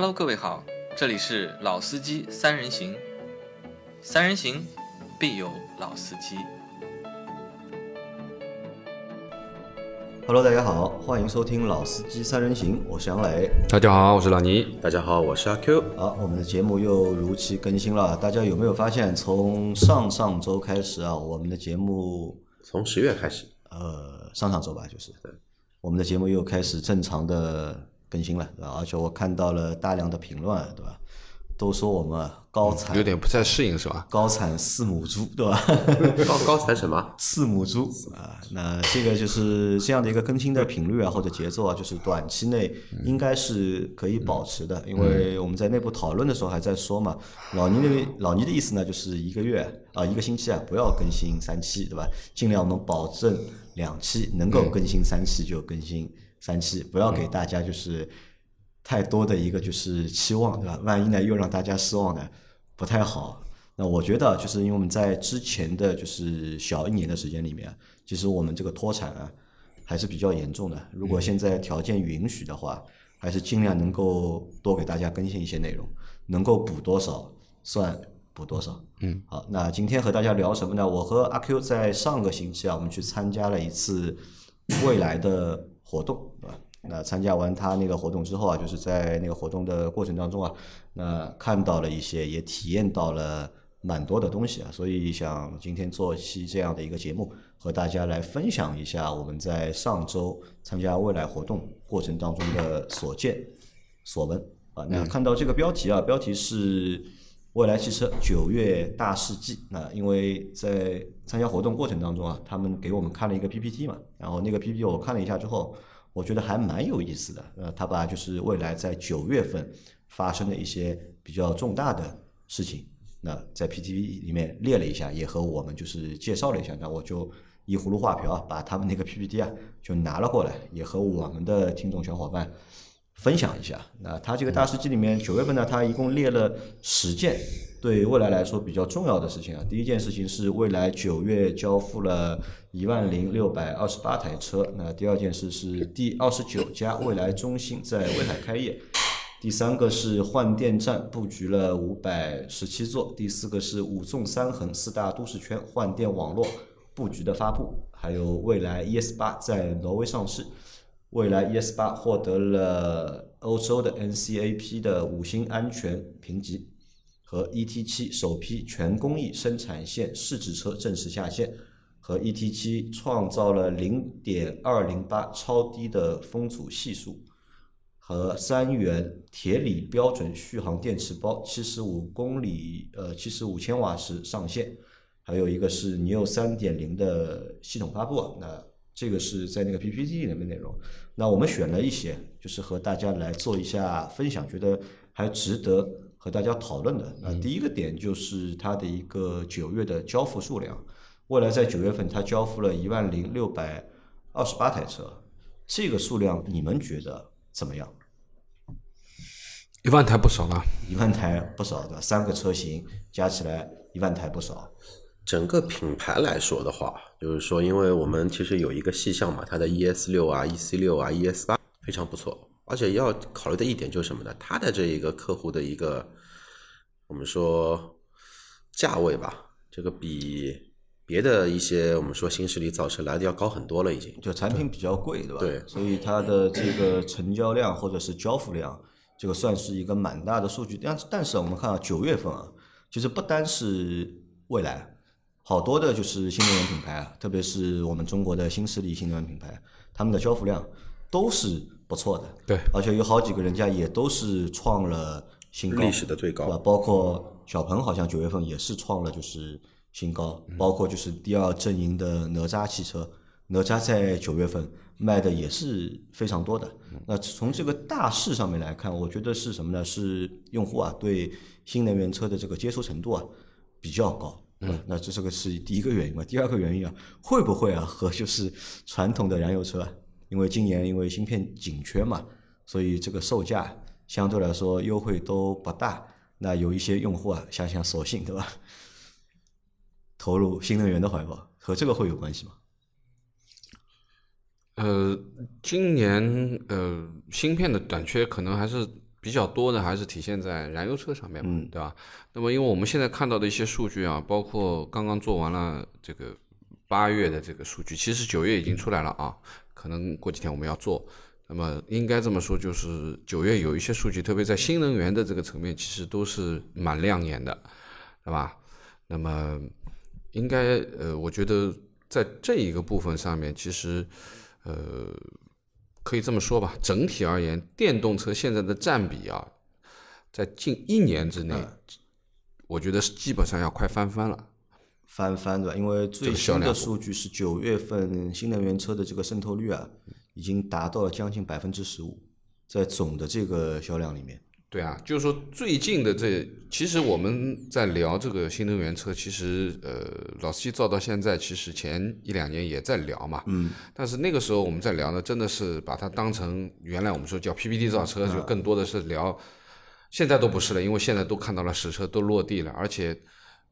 Hello，各位好，这里是老司机三人行，三人行必有老司机。Hello，大家好，欢迎收听《老司机三人行》，我是杨磊。大家好，我是老倪。大家好，我是阿 Q。好，我们的节目又如期更新了。大家有没有发现，从上上周开始啊，我们的节目，从十月开始，呃，上上周吧，就是，我们的节目又开始正常的更新了，对吧？而且我看到了大量的评论，对吧？都说我们高产，有点不太适应是吧？高产四母猪，对吧？高高产什么？四母猪啊，那这个就是这样的一个更新的频率啊，或者节奏啊，就是短期内应该是可以保持的，因为我们在内部讨论的时候还在说嘛，老倪的老倪的意思呢，就是一个月啊，一个星期啊，不要更新三期，对吧？尽量我们保证两期，能够更新三期就更新三期，不要给大家就是太多的一个就是期望，对吧？万一呢又让大家失望呢，不太好。那我觉得，就是因为我们在之前的就是小一年的时间里面，其实我们这个脱产啊还是比较严重的。如果现在条件允许的话，还是尽量能够多给大家更新一些内容，能够补多少算补多少。嗯，好，那今天和大家聊什么呢？我和阿 Q 在上个星期啊，我们去参加了一次未来的活动，对吧？那参加完他那个活动之后啊，就是在那个活动的过程当中啊，那看到了一些，也体验到了蛮多的东西啊，所以想今天做一期这样的一个节目，和大家来分享一下我们在上周参加未来活动过程当中的所见所闻啊。那看到这个标题啊，标题是未来汽车九月大事记。那因为在参加活动过程当中啊，他们给我们看了一个 PPT 嘛，然后那个 PPT 我看了一下之后。我觉得还蛮有意思的，呃，他把就是未来在九月份发生的一些比较重大的事情，那在 PTV 里面列了一下，也和我们就是介绍了一下，那我就依葫芦画瓢啊，把他们那个 PPT 啊就拿了过来，也和我们的听众小伙伴分享一下。那他这个大事记里面，九月份呢，他一共列了十件对未来来说比较重要的事情啊。第一件事情是未来九月交付了一万零六百二十八台车，那第二件事是第二十九家未来中心在威海开业。第三个是换电站布局了五百十七座，第四个是五纵三横四大都市圈换电网络布局的发布，还有未来 ES 八在挪威上市，未来 ES 八获得了欧洲的 NCAP 的五星安全评级，和 ET 七首批全工艺生产线试制车正式下线，和 ET 七创造了零点二零八超低的风阻系数。和三元铁锂标准续航电池包，七十五公里，呃，七十五千瓦时上线，还有一个是 Neo 三点零的系统发布。那这个是在那个 PPT 里面的内容。那我们选了一些，就是和大家来做一下分享，觉得还值得和大家讨论的。那第一个点就是它的一个九月的交付数量，未来在九月份它交付了一万零六百二十八台车，这个数量你们觉得怎么样？一万台不少了，一万台不少的，三个车型加起来一万台不少。整个品牌来说的话，就是说，因为我们其实有一个细项嘛，它的 ES 六啊、EC 六啊、ES 八非常不错，而且要考虑的一点就是什么呢？它的这一个客户的一个我们说价位吧，这个比别的一些我们说新势力造车来的要高很多了，已经。就产品比较贵，对吧？对所以它的这个成交量或者是交付量，这个算是一个蛮大的数据。但但是我们看啊，九月份啊，其实不单是蔚来，好多的就是新能源品牌啊，特别是我们中国的新势力新能源品牌，他们的交付量都是不错的。对，而且有好几个人家也都是创了新高，历史的最高对吧？包括小鹏好像九月份也是创了就是新高，包括就是第二阵营的哪吒汽车，哪吒在九月份卖的也是非常多的。那从这个大势上面来看，我觉得是什么呢？是用户啊对新能源车的这个接受程度啊比较高。嗯，那这是个是第一个原因嘛？第二个原因啊，会不会啊和就是传统的燃油车啊，因为今年因为芯片紧缺嘛，所以这个售价相对来说优惠都不大。那有一些用户啊，想想索性对吧，投入新能源的怀抱，和这个会有关系吗？呃，今年呃芯片的短缺可能还是比比较多的还是体现在燃油车上面嘛，对吧？那么因为我们现在看到的一些数据啊，包括刚刚做完了这个八月的这个数据，其实九月已经出来了啊，可能过几天我们要做。那么应该这么说，就是九月有一些数据，特别在新能源的这个层面，其实都是蛮亮眼的，对吧？那么应该呃，我觉得在这一个部分上面，其实呃，可以这么说吧，整体而言，电动车现在的占比啊，在近一年之内，我觉得是基本上要快翻番了。翻番对吧？因为最新的数据是九月份新能源车的这个渗透率啊，已经达到了将近百分之十五，在总的这个销量里面。对啊，就是说最近的这，其实我们在聊这个新能源车，其实呃，老司机造到现在，其实前一两年也在聊嘛，嗯，但是那个时候我们在聊呢，真的是把它当成原来我们说叫 PPT 造车，就更多的是聊，现在都不是了，因为现在都看到了实车都落地了，而且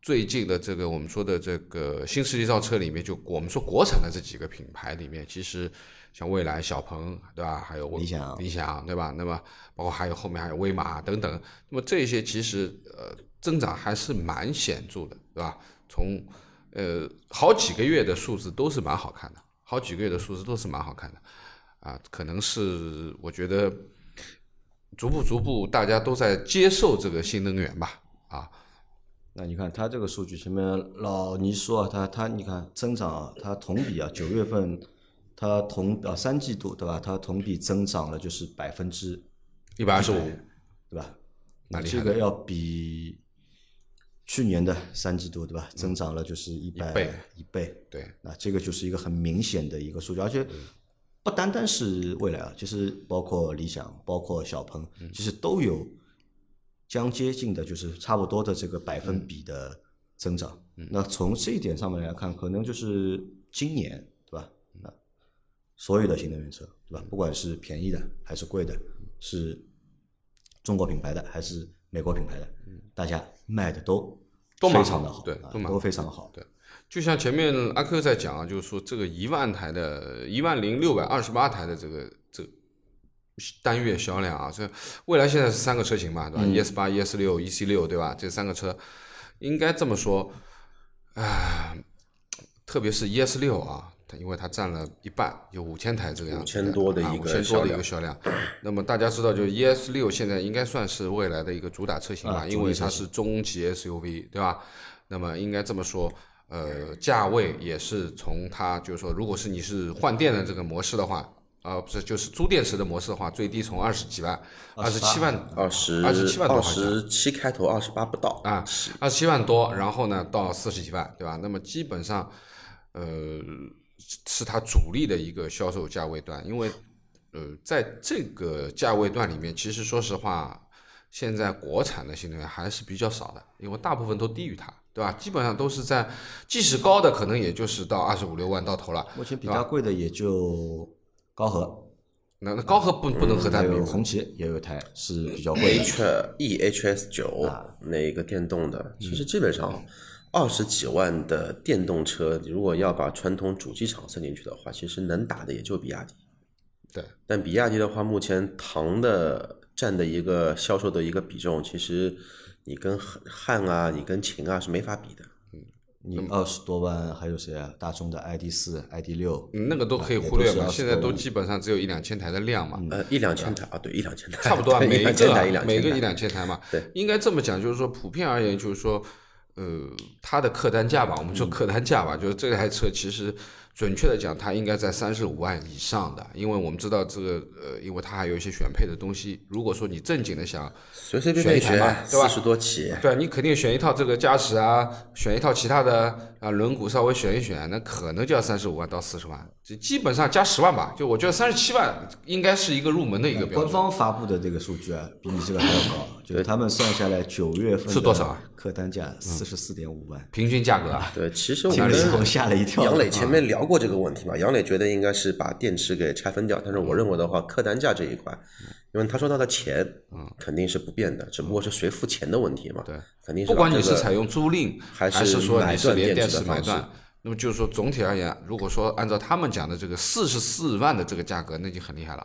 最近的这个我们说的这个新势力造车里面，就我们说国产的这几个品牌里面，其实像蔚来、小鹏，对吧？还有理想理想，对吧？那么包括还有后面还有威马等等，那么这些其实呃增长还是蛮显著的，对吧？从呃好几个月的数字都是蛮好看的，好几个月的数字都是蛮好看的，啊，可能是我觉得逐步逐步大家都在接受这个新能源吧，啊，那你看它这个数据，前面老倪说啊，它它你看增长啊，它同比啊，九月份它同啊三季度对吧？它同比增长了就是百分之一百二十五，对吧？蛮厉害的这个要比去年的三季度对吧，增长了就是一百倍一倍。对，那这个就是一个很明显的一个数据，而且不单单是未来啊，其实包括理想、包括小鹏，其实都有将接近的，就是差不多的这个百分比的增长。那从这一点上面来看，可能就是今年对吧？那所有的新能源车对吧？不管是便宜的还是贵的，是中国品牌的还是美国品牌的，大家卖的都都非常的好，对啊都非常好。对，就像前面阿 Q 在讲啊，就是说这个一万台的一万零六百二十八台的这个单月销量啊，这未来现在是三个车型嘛，对吧、e s 八、ES 六、EC 六，对吧？这三个车应该这么说，啊、特别是 ES 六啊，它因为它占了一半，有五千台这个样子5000多的一个五千多的一个销量。那么大家知道，就是 ES 六现在应该算是未来的一个主打车型吧，啊因为它是中级 SUV，对吧？那么应该这么说，呃，价位也是从它就是说，如果是你是换电的这个模式的话，啊、不是就是租电池的模式的话，最低从二十几万、二十七万、二十二十七万多二十七开头，二十八不到啊，二十七万多，然后呢到四十几万，对吧？那么基本上，呃，是它主力的一个销售价位段，因为呃，在这个价位段里面，其实说实话，现在国产的新能源还是比较少的，因为大部分都低于它，对吧？基本上都是在，即使高的，可能也就是到二十五六万到头了。目前比较贵的也就高和，那那高和不不能和它比，红旗也有一台是比较贵的。H E H S 九那一个电动的，其实基本上二十几万的电动车，如果要把传统主机厂算进去的话，其实能打的也就比亚迪。对，但比亚迪的话，目前唐的占的一个销售的一个比重，其实你跟汉啊，你跟秦啊是没法比的。你二十多万还有谁啊？大众的 ID 四、ID 六，嗯那个都可以忽略嘛，都是20现在都基本上只有一两千台的量嘛。呃，一两千台啊，对，一两千台，差不多啊，每一个啊一两千台每个一两千台嘛。对，应该这么讲，就是说普遍而言，就是说，呃，它的客单价吧，我们嗯说客单价吧，就是这台车其实准确的讲，它应该在三十五万以上的，因为我们知道这个呃，因为它还有一些选配的东西。如果说你正经的想，随随便便选对吧四十多起，对啊，你肯定选一套这个加持啊，选一套其他的啊轮毂稍微选一选，那可能就要三十五万到四十万，就基本上加十万吧。就我觉得三十七万应该是一个入门的一个标准。官方发布的这个数据啊，比你这个还要高，就是他们算下来九月份是多少啊？客单价四十四点五万，平均价格啊，对，其实我们吓了一跳。杨磊前面聊过这个问题嘛，杨磊觉得应该是把电池给拆分掉，但是我认为的话，客单价这一块，因为他说他的钱，肯定是不变的，只不过是谁付钱的问题嘛，对，肯定是不管你是采用租赁还是是说你是买断电连电池的方式池买断，那么就是说总体而言，如果说按照他们讲的这个四十四万的这个价格，那就很厉害了。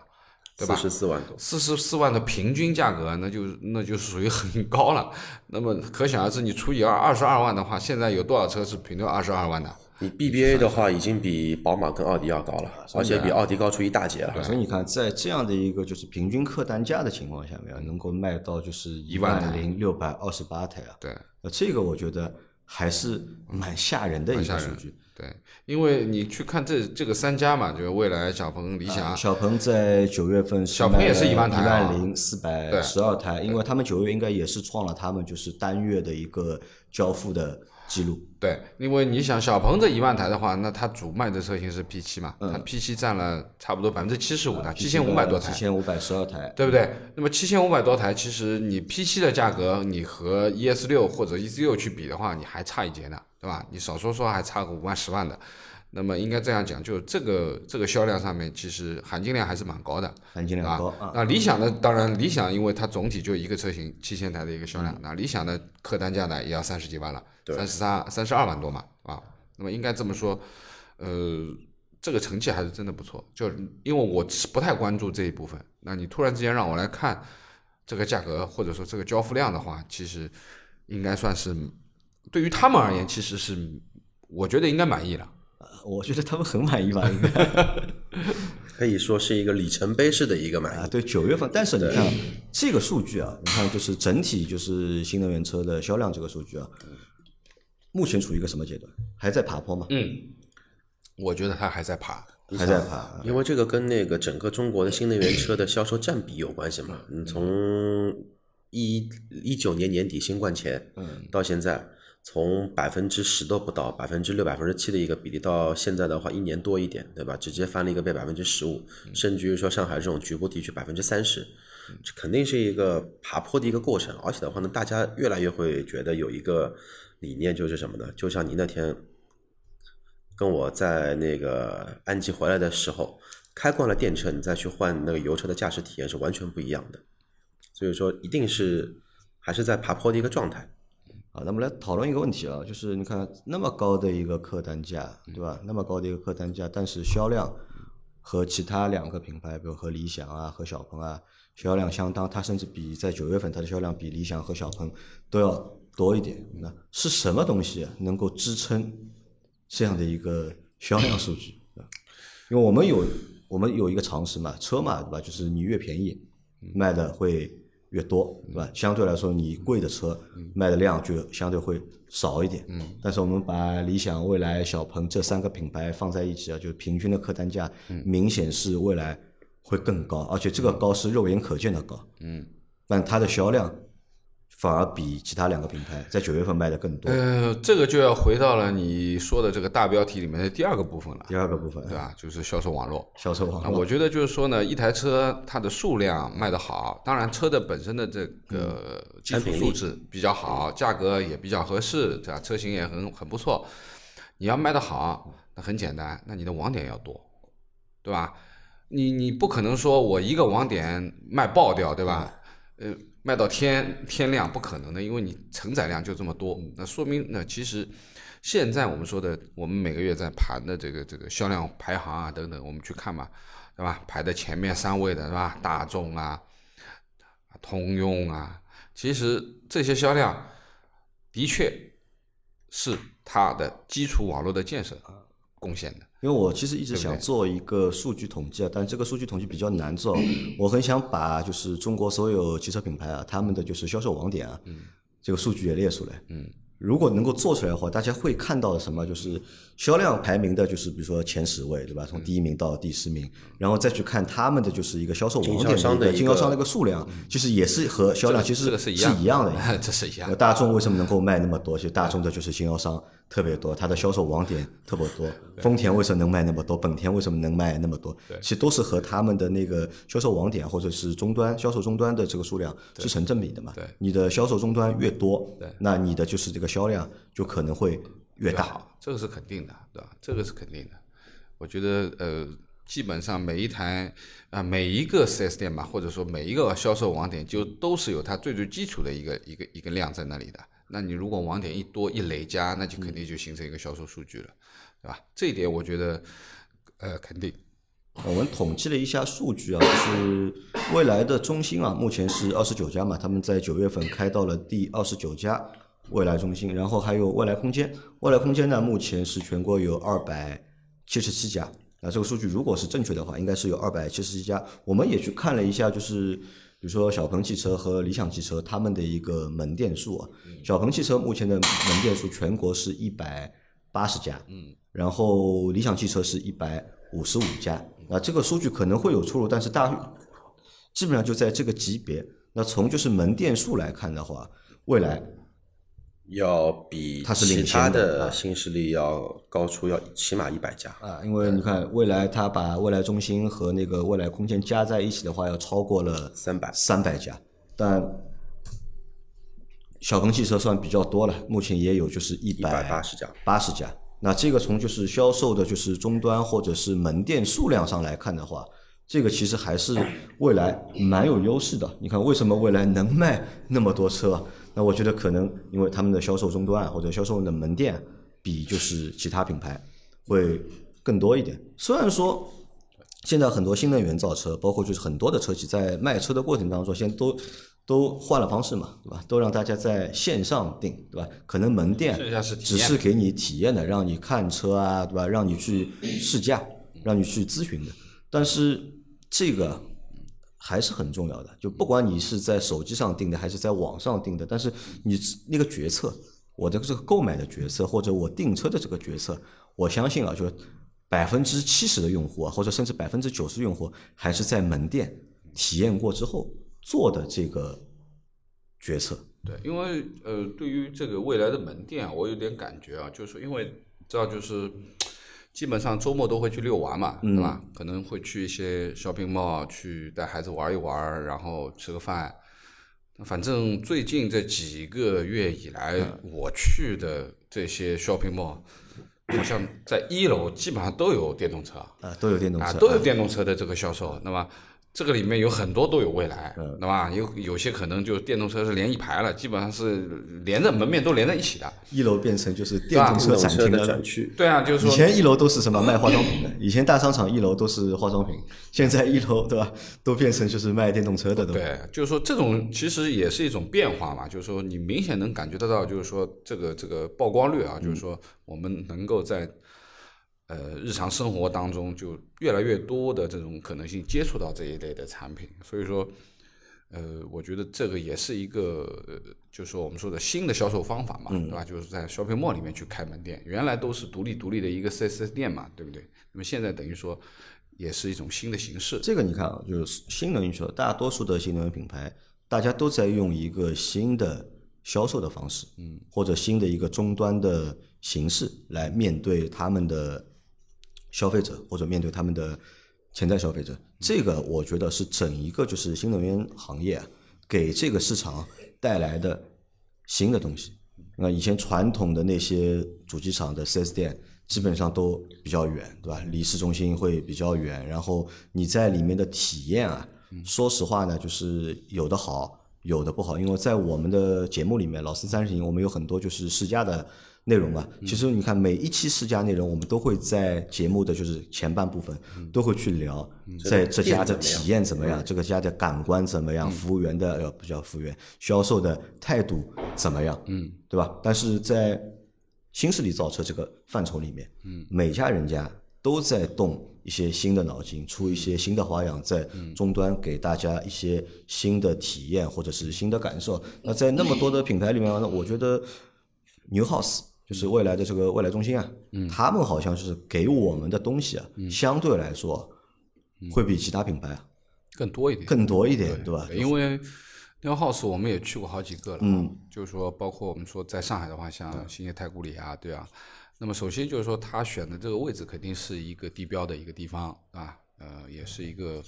对吧？四十四万多，四十四万的平均价格，那就那就属于很高了。那么可想而知，你除以二，二十二万的话，现在有多少车是平均二十二万的？你 BBA 的话已经比宝马跟奥迪要高了，而且比奥迪高出一大截了。所以你看，在这样的一个就是平均客单价的情况下面，能够卖到就是一万零六百二十八台啊，对，那这个我觉得还是蛮吓人的一个数据。对，因为你去看这这个三家嘛，就是未来、小鹏、理想。小鹏在九月份小鹏也是一万台，一万零四百十二台，因为他们九月应该也是创了他们就是单月的一个交付的。记录对，因为你想小鹏这一万台的话，那它主卖的车型是 P 七嘛，它 P 七占了差不多百分之七十五的，七千五百多台，七千五百十二台，对不对？那么七千五百多台，其实你 P 七的价格，你和 ES 六或者 EC 六去比的话，你还差一截呢，对吧？你少说说还差个五万十万的。那么应该这样讲，就这个这个销量上面，其实含金量还是蛮高的，含金量高啊。那理想的当然，理想因为它总体就一个车型七千台的一个销量，那理想的客单价呢也要三十几万了，三十三三十二万多嘛啊。那么应该这么说，呃，这个成绩还是真的不错。就因为我是不太关注这一部分，那你突然之间让我来看这个价格或者说这个交付量的话，其实应该算是对于他们而言，其实是我觉得应该满意了。我觉得他们很满意吧，应该 可以说是一个里程碑式的一个满意。对，九月份，但是你看这个数据啊，你看就是整体就是新能源车的销量这个数据啊，目前处于一个什么阶段？还在爬坡吗？嗯，我觉得它还在爬，还在爬，因为这个跟那个整个中国的新能源车的销售占比有关系嘛。你从一一九年年底新冠前，嗯，到现在。从百分之十都不到，百分之六、百分之七的一个比例，到现在的话，一年多一点，对吧？直接翻了一个倍，百分之十五，甚至于说上海这种局部地区百分之三十，肯定是一个爬坡的一个过程。而且的话呢，大家越来越会觉得有一个理念，就是什么呢？就像你那天跟我在那个安吉回来的时候，开惯了电车，你再去换那个油车的驾驶体验是完全不一样的。所以说，一定是还是在爬坡的一个状态。啊，那么来讨论一个问题啊，就是你看那么高的一个客单价，对吧？那么高的一个客单价，但是销量和其他两个品牌，比如和理想啊、和小鹏啊，销量相当，它甚至比在九月份它的销量比理想和小鹏都要多一点。那是什么东西能够支撑这样的一个销量数据？因为我们有我们有一个常识嘛，车嘛，对吧？就是你越便宜卖的会。越多，对吧？相对来说，你贵的车卖的量就相对会少一点。嗯。但是我们把理想、蔚来、小鹏这三个品牌放在一起啊，就平均的客单价明显是蔚来会更高，而且这个高是肉眼可见的高。嗯。但它的销量。反而比其他两个品牌在九月份卖的更多。呃，这个就要回到了你说的这个大标题里面的第二个部分了。第二个部分，对吧？就是销售网络。销售网络。我觉得就是说呢，一台车它的数量卖得好，当然车的本身的这个基础素质比较好，价格也比较合适，对吧？车型也很很不错。你要卖得好，那很简单，那你的网点要多，对吧？你你不可能说我一个网点卖爆掉，对吧？呃。卖到天天亮不可能的，因为你承载量就这么多。那说明那其实现在我们说的，我们每个月在盘的这个这个销量排行啊等等，我们去看嘛，对吧？排在前面三位的是吧？大众啊，通用啊，其实这些销量的确是它的基础网络的建设贡献的。因为我其实一直想做一个数据统计啊，但这个数据统计比较难做。我很想把就是中国所有汽车品牌啊，他们的就是销售网点啊，这个数据也列出来。嗯如果能够做出来的话，大家会看到什么？就是销量排名的，就是比如说前十位，对吧？从第一名到第十名，然后再去看他们的就是一个销售网点的经销商的一个数量，其实也是和销量其实 是一样的。这是一样。大众为什么能够卖那么多？其实大众的就是经销商特别多，它的销售网点特别多。丰田为什么能卖那么多？本田为什么能卖那么多？其实都是和他们的那个销售网点或者是终端销售终端的这个数量是成正比的嘛？你的销售终端越多，那你的就是这个销量就可能会越大，这个是肯定的，对吧？这个是肯定的。我觉得，呃，基本上每一台啊，每一个 4S 店吧，或者说每一个销售网点，就都是有它最最基础的一个一个一个量在那里的。那你如果网点一多一累加，那就肯定就形成一个销售数据了，对吧？这一点我觉得，呃，肯定。我们统计了一下数据啊，就是未来的中心啊，目前是二十九家嘛，他们在九月份开到了第二十九家未来中心，然后还有未来空间，未来空间呢，目前是全国有二百七十七家。那这个数据如果是正确的话，应该是有二百七十七家。我们也去看了一下，就是比如说小鹏汽车和理想汽车他们的一个门店数啊，小鹏汽车目前的门店数全国是一百八十家，嗯，然后理想汽车是一百五十五家。那这个数据可能会有出入，但是大基本上就在这个级别。那从就是门店数来看的话，未来要比它是其他领先的新势力要高出要起码一百家。啊，因为你看未来它把未来中心和那个未来空间加在一起的话，要超过了三百三百家，但小鹏汽车算比较多了，目前也有就是一百八十家八十家。那这个从就是销售的就是终端或者是门店数量上来看的话，这个其实还是未来蛮有优势的。你看为什么未来能卖那么多车？那我觉得可能因为他们的销售终端或者销售的门店比就是其他品牌会更多一点。虽然说现在很多新能源造车，包括就是很多的车企在卖车的过程当中，现在都都换了方式嘛，对吧？都让大家在线上订，对吧？可能门店只是给你体验的，让你看车啊，对吧？让你去试驾，让你去咨询的。但是这个还是很重要的，就不管你是在手机上订的，还是在网上订的，但是你那个决策，我的这个购买的决策，或者我订车的这个决策，我相信啊，就百分之七十的用户啊，或者甚至百分之九十用户，还是在门店体验过之后做的这个决策。对，因为呃，对于这个未来的门店啊，我有点感觉啊，就是说因为知道就是基本上周末都会去遛娃嘛，对吧？可能会去一些 shopping mall 去带孩子玩一玩，然后吃个饭。反正最近这几个月以来，我去的这些 shopping mall，好像在一楼基本上都有电动车。啊，都有电动车，啊，都有电动车的这个销售，那么这个里面有很多都有未来，嗯对吧？有有些可能就电动车是连一排了，基本上是连着门面都连在一起的。一楼变成就是电动车展厅的展区，对啊，就是说，以前一楼都是什么卖化妆品的，以前大商场一楼都是化妆品，现在一楼对吧，都变成就是卖电动车的都。对，就是说这种其实也是一种变化嘛，就是说你明显能感觉得到，就是说这个这个曝光率啊，就是说我们能够在呃日常生活当中就越来越多的这种可能性接触到这一类的产品，所以说。呃，我觉得这个也是一个，呃就是说我们说的新的销售方法嘛，对吧？就是在 shopping mall 里面去开门店，原来都是独立独立的一个 4S 店嘛，对不对？那么现在等于说也是一种新的形式。这个你看啊，就是新能源车，大多数的新能源品牌，大家都在用一个新的销售的方式，嗯，或者新的一个终端的形式来面对他们的消费者，或者面对他们的潜在消费者。这个我觉得是整一个就是新能源行业啊，给这个市场带来的新的东西。那以前传统的那些主机厂的 4S 店，基本上都比较远，对吧？离市中心会比较远，然后你在里面的体验啊，说实话呢，就是有的好，有的不好。因为在我们的节目里面，老司三十行，我们有很多就是试驾的内容吧。其实你看每一期试驾内容，我们都会在节目的就是前半部分都会去聊，在这家的体验怎么样，这个家的感官怎么样，服务员的呃不叫服务员，销售的态度怎么样，嗯，对吧？但是在新势力造车这个范畴里面，嗯，每家人家都在动一些新的脑筋，出一些新的花样，在终端给大家一些新的体验或者是新的感受。那在那么多的品牌里面呢，我觉得 New House 就是未来的这个未来中心啊，他们好像是给我们的东西啊，相对来说会比其他品牌啊更多一点，更多一点，对吧？因为 New House 我们也去过好几个了，嗯，就是说包括我们说在上海的话，像兴业太古里啊，对啊，那么首先就是说他选的这个位置肯定是一个地标的一个地方啊，呃，也是一个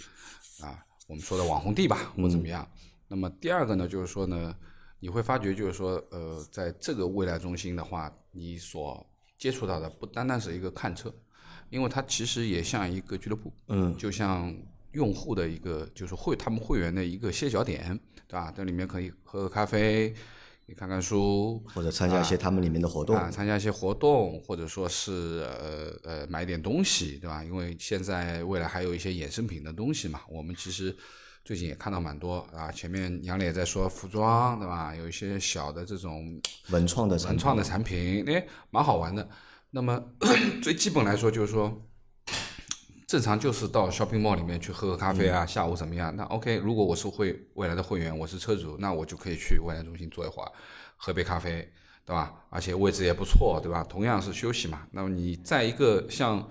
啊我们说的网红地吧，或怎么样。那么第二个呢，就是说呢，你会发觉就是说，呃，在这个未来中心的话，你所接触到的不单单是一个看车，因为它其实也像一个俱乐部，嗯，就像用户的一个就是会他们会员的一个歇脚点，对吧？这里面可以喝喝咖啡，你看看书，或者参加一些他们里面的活动。啊，参加一些活动，或者说是呃呃买点东西，对吧？因为现在未来还有一些衍生品的东西嘛，我们其实最近也看到蛮多啊。前面杨磊也在说服装，对吧？有一些小的这种文创的文创的产品，哎，蛮好玩的。那么最基本来说，就是说。正常就是到 shopping mall 里面去喝个咖啡啊，下午怎么样？那 OK，如果我是会未来的会员，我是车主，那我就可以去未来中心坐一会儿，喝杯咖啡，对吧？而且位置也不错，对吧？同样是休息嘛。那么你在一个像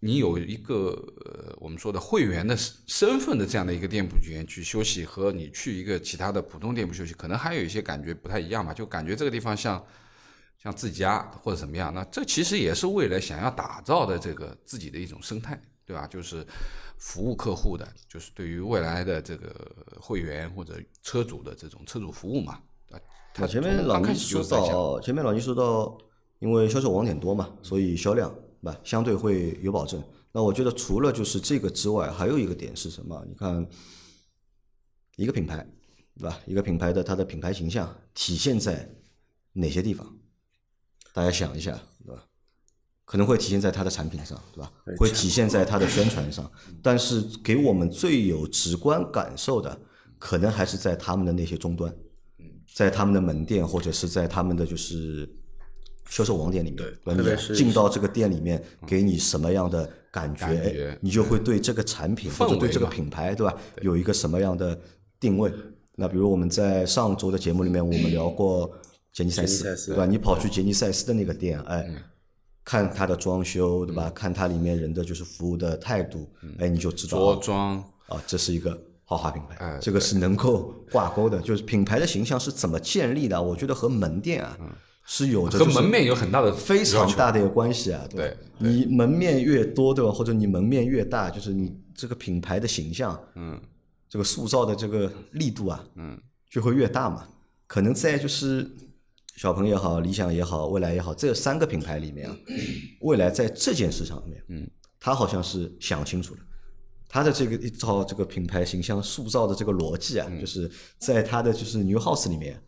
你有一个呃我们说的会员的身份的这样的一个店铺里面去休息，和你去一个其他的普通店铺休息，可能还有一些感觉不太一样吧，就感觉这个地方像。像自己家或者怎么样，那这其实也是未来想要打造的这个自己的一种生态，对吧？就是服务客户的，就是对于未来的这个会员或者车主的这种车主服务嘛。啊，前面老倪说到，前面老倪说到，因为销售网点多嘛，所以销量对吧，相对会有保证。那我觉得除了就是这个之外，还有一个点是什么？你看，一个品牌对吧？一个品牌的它的品牌形象体现在哪些地方？大家想一下，对吧？可能会体现在它的产品上，对吧？会体现在它的宣传上，但是给我们最有直观感受的，可能还是在他们的那些终端，在他们的门店或者是在他们的就是销售网点里面，对，进到这个店里面，给你什么样的感觉，你就会对这个产品或者对这个品牌，对吧？有一个什么样的定位？那比如我们在上周的节目里面，我们聊过。杰尼赛斯，对吧？你跑去杰尼赛斯的那个店，哎，看它的装修，对吧？看它里面人的就是服务的态度，哎，你就知道着装啊，这是一个豪华品牌，这个是能够挂钩的。就是品牌的形象是怎么建立的？我觉得和门店啊是有着和门面有很大的非常大的一个关系啊。对，你门面越多，对吧？或者你门面越大，就是你这个品牌的形象，嗯，这个塑造的这个力度啊，嗯，就会越大嘛。可能在就是。小鹏也好，理想也好，未来也好，这三个品牌里面啊，未来在这件事上面，嗯，他好像是想清楚了，他的这个一套这个品牌形象塑造的这个逻辑啊，就是在他的就是 New House 里面，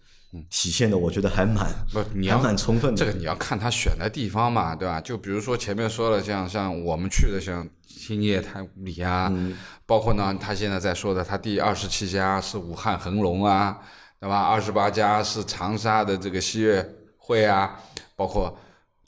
体现的我觉得还蛮不，你 还蛮充分的。这个你要看他选的地方嘛，对吧？就比如说前面说了，像像我们去的像兴业太古里啊，包括呢，他现在在说的，他第二十七家是武汉恒隆啊。对吧？二十八家是长沙的这个西悦汇啊，包括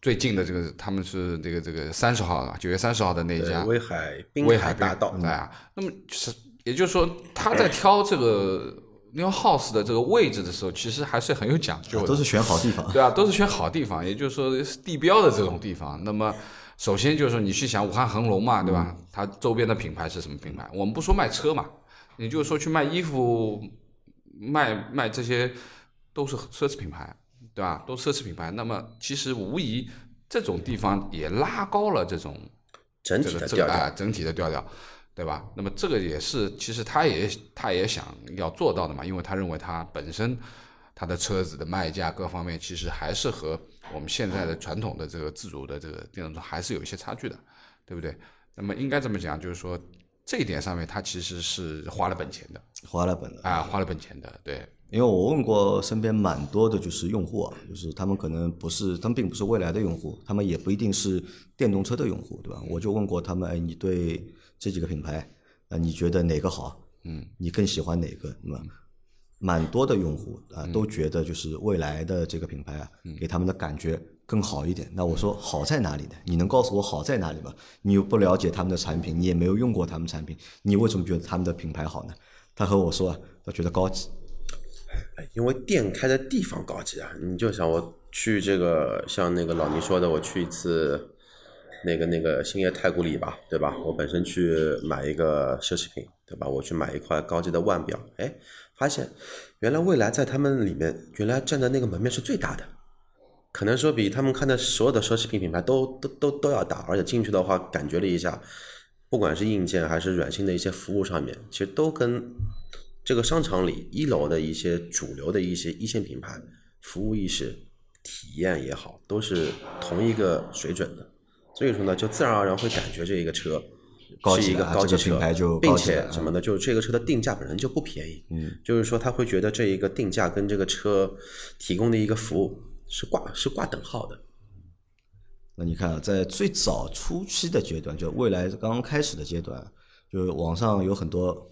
最近的这个，他们是这个这个三十号九月三十号的那家威海滨海大道，对啊。那么是也就是说，他在挑这个 new house 的这个位置的时候，其实还是很有讲究的，都是选好地方，对啊，都是选好地方，也就是说地标的这种地方。那么首先就是说，你去想武汉恒隆嘛，对吧？它周边的品牌是什么品牌？我们不说卖车嘛，也就是说去卖衣服。卖卖这些都是奢侈品牌，对吧？都奢侈品牌。那么其实无疑这种地方也拉高了这种整体的调调，整体的调调，对吧？那么这个也是其实他也他也想要做到的嘛，因为他认为他本身他的车子的卖价各方面其实还是和我们现在的传统的这个自主的这个电动车还是有一些差距的，对不对？那么应该这么讲，就是说。这一点上面，他其实是花了本钱的，花了本啊，花了本钱的，对。因为我问过身边蛮多的，就是用户啊，就是他们可能不是，他们并不是未来的用户，他们也不一定是电动车的用户，对吧？我就问过他们，哎，你对这几个品牌，啊，你觉得哪个好？嗯，你更喜欢哪个？那么，蛮多的用户啊，都觉得就是未来的这个品牌啊，给他们的感觉。更好一点，那我说好在哪里呢？你能告诉我好在哪里吗？你又不了解他们的产品，你也没有用过他们产品，你为什么觉得他们的品牌好呢？他和我说啊，他觉得高级，因为店开的地方高级啊。你就想我去这个，像那个老倪说的，我去一次那个那个兴业太古里吧，对吧？我本身去买一个奢侈品，对吧？我去买一块高级的腕表，哎，发现原来未来在他们里面，原来站的那个门面是最大的。可能说比他们看的所有的奢侈品品牌都都都都要大，而且进去的话感觉了一下，不管是硬件还是软性的一些服务上面，其实都跟这个商场里一楼的一些主流的一些一线品牌服务意识、体验也好，都是同一个水准的。所以说呢，就自然而然会感觉这一个车高是一个高级车，个品牌就并且什么呢？就是这个车的定价本身就不便宜，嗯，就是说他会觉得这一个定价跟这个车提供的一个服务是挂是挂等号的。那你看啊，在最早初期的阶段，就未来刚刚开始的阶段，就是网上有很多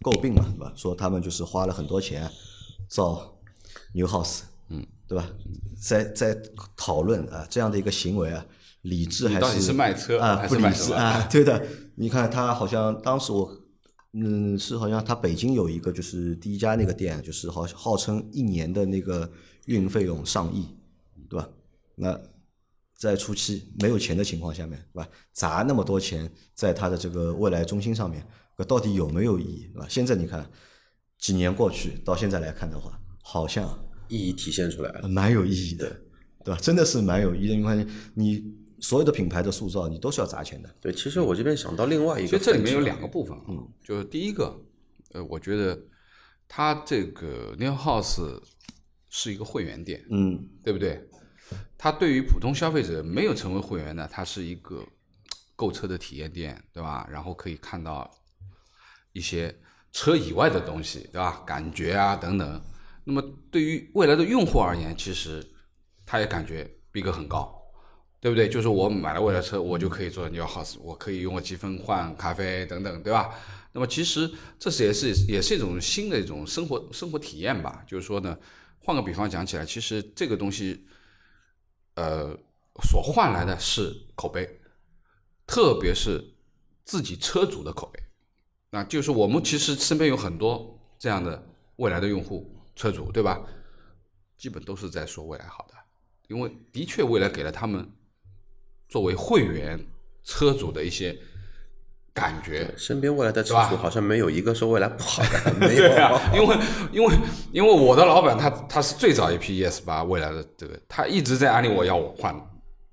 诟病嘛，对吧？说他们就是花了很多钱造 New House，嗯，对吧？在在讨论啊这样的一个行为啊，理智还是到底是卖车啊不理智啊？对的，你看他好像当时我。嗯，是好像他北京有一个就是第一家那个店，就是好号称一年的那个运营费用上亿，对吧？那在初期没有钱的情况下面，对吧？砸那么多钱在他的这个未来中心上面，那到底有没有意义，对吧？现在你看，几年过去到现在来看的话，好像意义体现出来了，蛮有意义的，对吧？真的是蛮有意义的。你看，你所有的品牌的塑造，你都是要砸钱的。对，其实我这边想到另外一个，其实这里面有两个，部分，嗯，就是第一个，呃，我觉得它这个 New House 是一个会员店，嗯，对不对？它对于普通消费者没有成为会员的，它是一个购车的体验店，对吧？然后可以看到一些车以外的东西，对吧？感觉啊等等。那么对于未来的用户而言，其实他也感觉逼格很高，对不对？就是我买了未来车，我就可以做 New House，我可以用我积分换咖啡等等，对吧？那么其实这是也是也是一种新的一种生活生活体验吧。就是说呢，换个比方讲起来，其实这个东西，呃，所换来的是口碑，特别是自己车主的口碑。那就是我们其实身边有很多这样的未来的用户车主，对吧？基本都是在说未来好的，因为的确未来给了他们作为会员车主的一些感觉，身边未来的车主好像没有一个说未来不好的，没有啊，因为因为因为我的老板他他是最早一批 ES 八未来的这个，他一直在安利我要我换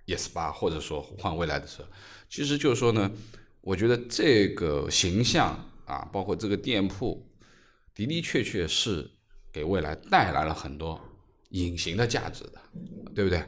ES 八或者说换未来的车。其实就是说呢，我觉得这个形象啊，包括这个店铺，的的确确是给未来带来了很多隐形的价值的，对不对？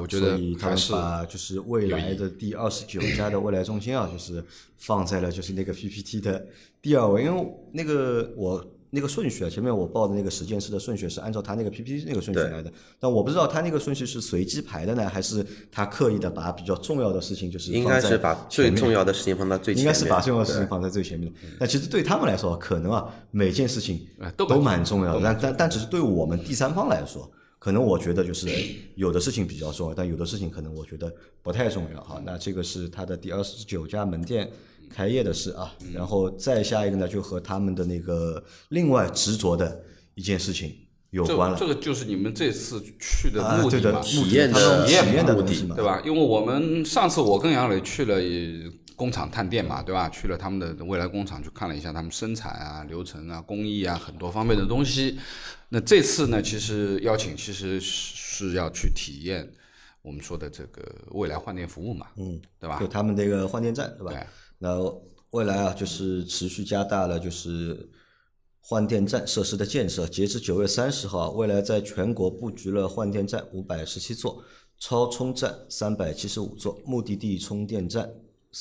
我觉得所以他是把就是未来的第二十九家的未来中心啊，就是放在了就是那个 PPT 的第二位，因为那个我那个顺序啊，前面我报的那个实践室的顺序是按照他那个 PPT 那个顺序来的，但我不知道他那个顺序是随机排的呢，还是他刻意的把比较重要的事情就是应放在该是把最前面重要的事情放到最前面，应该是把重要的事情放在最前面的。但其实对他们来说，可能啊，每件事情哎都蛮重要的，但但但只是对我们第三方来说，可能我觉得就是有的事情比较重要，但有的事情可能我觉得不太重要哈。那这个是他的第二十九家门店开业的事啊，然后再下一个呢，就和他们的那个另外执着的一件事情有关了这。个就是你们这次去的目的嘛，体验的体验的目的对吧？因为我们上次我跟杨磊去了工厂探店嘛，对吧？去了他们的未来工厂去看了一下他们生产啊、流程啊、工艺啊很多方面的东西。那这次呢，其实邀请其实是是要去体验我们说的这个未来换电服务嘛，嗯，对吧就？他们这个换电站，对吧？对那未来啊，就是持续加大了就是换电站设施的建设。截至九月三十号，未来在全国布局了换电站五百十七座，超充站三百七十五座，目的地充电站